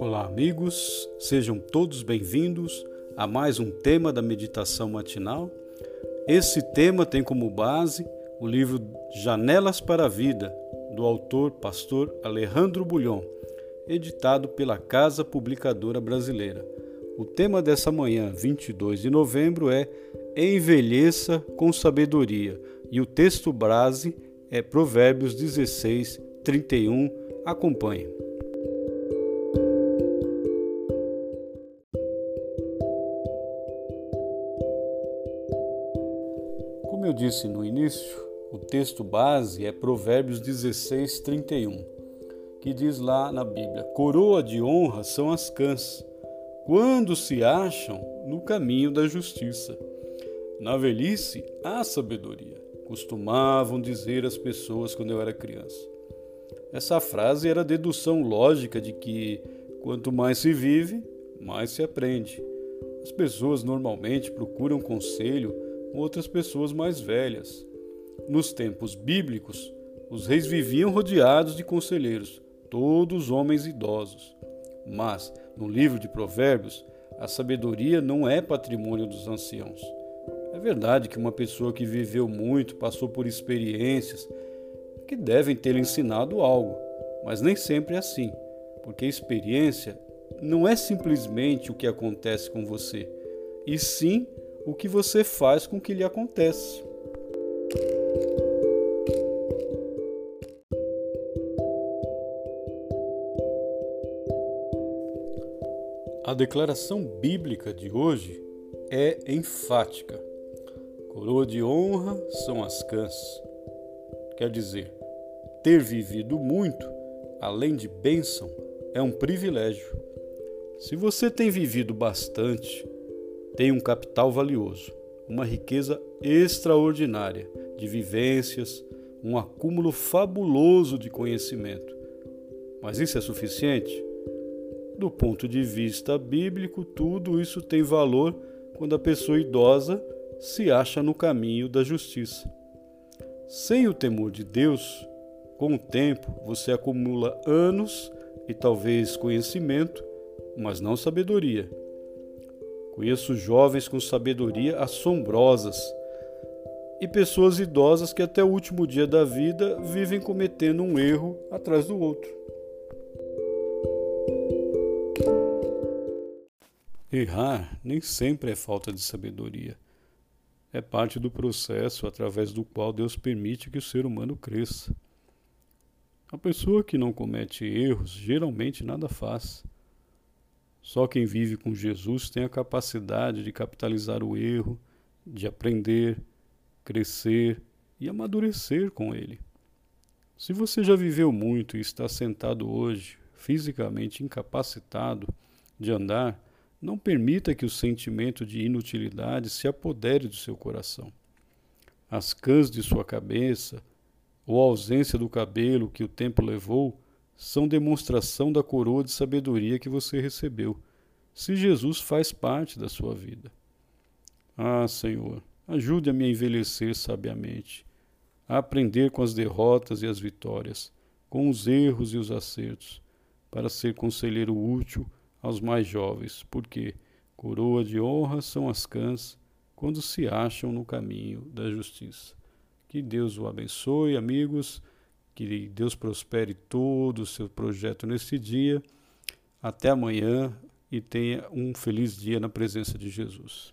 Olá, amigos, sejam todos bem-vindos a mais um tema da meditação matinal. Esse tema tem como base o livro Janelas para a Vida, do autor pastor Alejandro Bulhon, editado pela Casa Publicadora Brasileira. O tema dessa manhã, 22 de novembro, é Envelheça com sabedoria, e o texto base é Provérbios 16, 31. Acompanhe. Eu disse no início, o texto base é Provérbios 16, 31, que diz lá na Bíblia: Coroa de honra são as cãs, quando se acham no caminho da justiça. Na velhice há sabedoria, costumavam dizer as pessoas quando eu era criança. Essa frase era dedução lógica de que quanto mais se vive, mais se aprende. As pessoas normalmente procuram conselho outras pessoas mais velhas. Nos tempos bíblicos, os reis viviam rodeados de conselheiros, todos homens idosos. Mas, no livro de Provérbios, a sabedoria não é patrimônio dos anciãos. É verdade que uma pessoa que viveu muito, passou por experiências que devem ter ensinado algo, mas nem sempre é assim, porque a experiência não é simplesmente o que acontece com você, e sim o que você faz com o que lhe acontece. A declaração bíblica de hoje é enfática. Coroa de honra são as cãs. Quer dizer, ter vivido muito, além de bênção, é um privilégio. Se você tem vivido bastante, tem um capital valioso, uma riqueza extraordinária de vivências, um acúmulo fabuloso de conhecimento. Mas isso é suficiente? Do ponto de vista bíblico, tudo isso tem valor quando a pessoa idosa se acha no caminho da justiça. Sem o temor de Deus, com o tempo você acumula anos e talvez conhecimento, mas não sabedoria. Conheço jovens com sabedoria assombrosas e pessoas idosas que até o último dia da vida vivem cometendo um erro atrás do outro. Errar nem sempre é falta de sabedoria. É parte do processo através do qual Deus permite que o ser humano cresça. A pessoa que não comete erros geralmente nada faz. Só quem vive com Jesus tem a capacidade de capitalizar o erro, de aprender, crescer e amadurecer com ele. Se você já viveu muito e está sentado hoje, fisicamente incapacitado de andar, não permita que o sentimento de inutilidade se apodere do seu coração. As cãs de sua cabeça, ou a ausência do cabelo que o tempo levou, são demonstração da coroa de sabedoria que você recebeu, se Jesus faz parte da sua vida. Ah, Senhor, ajude-me a envelhecer sabiamente, a aprender com as derrotas e as vitórias, com os erros e os acertos, para ser conselheiro útil aos mais jovens, porque coroa de honra são as cãs quando se acham no caminho da justiça. Que Deus o abençoe, amigos. Que Deus prospere todo o seu projeto neste dia. Até amanhã e tenha um feliz dia na presença de Jesus.